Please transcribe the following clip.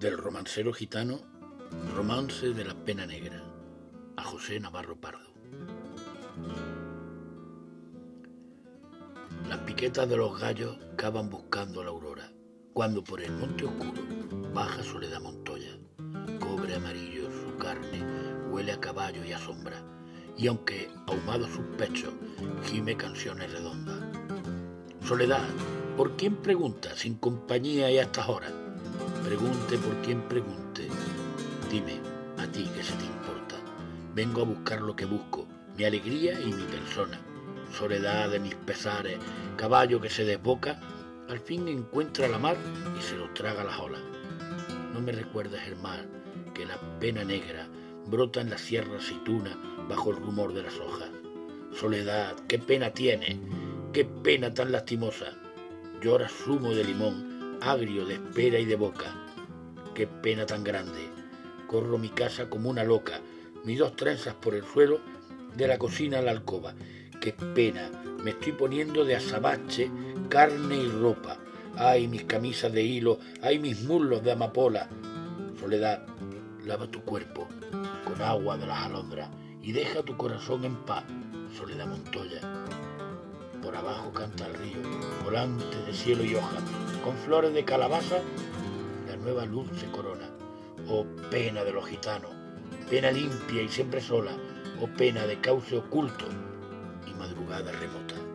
Del romancero gitano, Romance de la Pena Negra, a José Navarro Pardo. Las piquetas de los gallos cavan buscando la aurora, cuando por el monte oscuro baja Soledad Montoya. Cobre amarillo su carne, huele a caballo y a sombra, y aunque ahumado sus pechos, gime canciones redondas. Soledad, ¿por quién pregunta sin compañía y a estas horas? Pregunte por quién pregunte. Dime, a ti que se te importa. Vengo a buscar lo que busco, mi alegría y mi persona. Soledad de mis pesares, caballo que se desboca, al fin encuentra la mar y se lo traga las olas. No me recuerdes el mar, que la pena negra brota en la sierra aceituna bajo el rumor de las hojas. Soledad, qué pena tiene, qué pena tan lastimosa. Llora zumo de limón, agrio de espera y de boca. Qué pena tan grande. Corro mi casa como una loca, mis dos trenzas por el suelo, de la cocina a la alcoba. Qué pena, me estoy poniendo de azabache, carne y ropa. Ay, mis camisas de hilo, ay, mis muslos de amapola. Soledad, lava tu cuerpo con agua de las alondras y deja tu corazón en paz, Soledad Montoya. Por abajo canta el río, volante de cielo y hoja, con flores de calabaza, la nueva luz se corona. Oh pena de los gitanos, pena limpia y siempre sola, oh pena de cauce oculto y madrugada remota.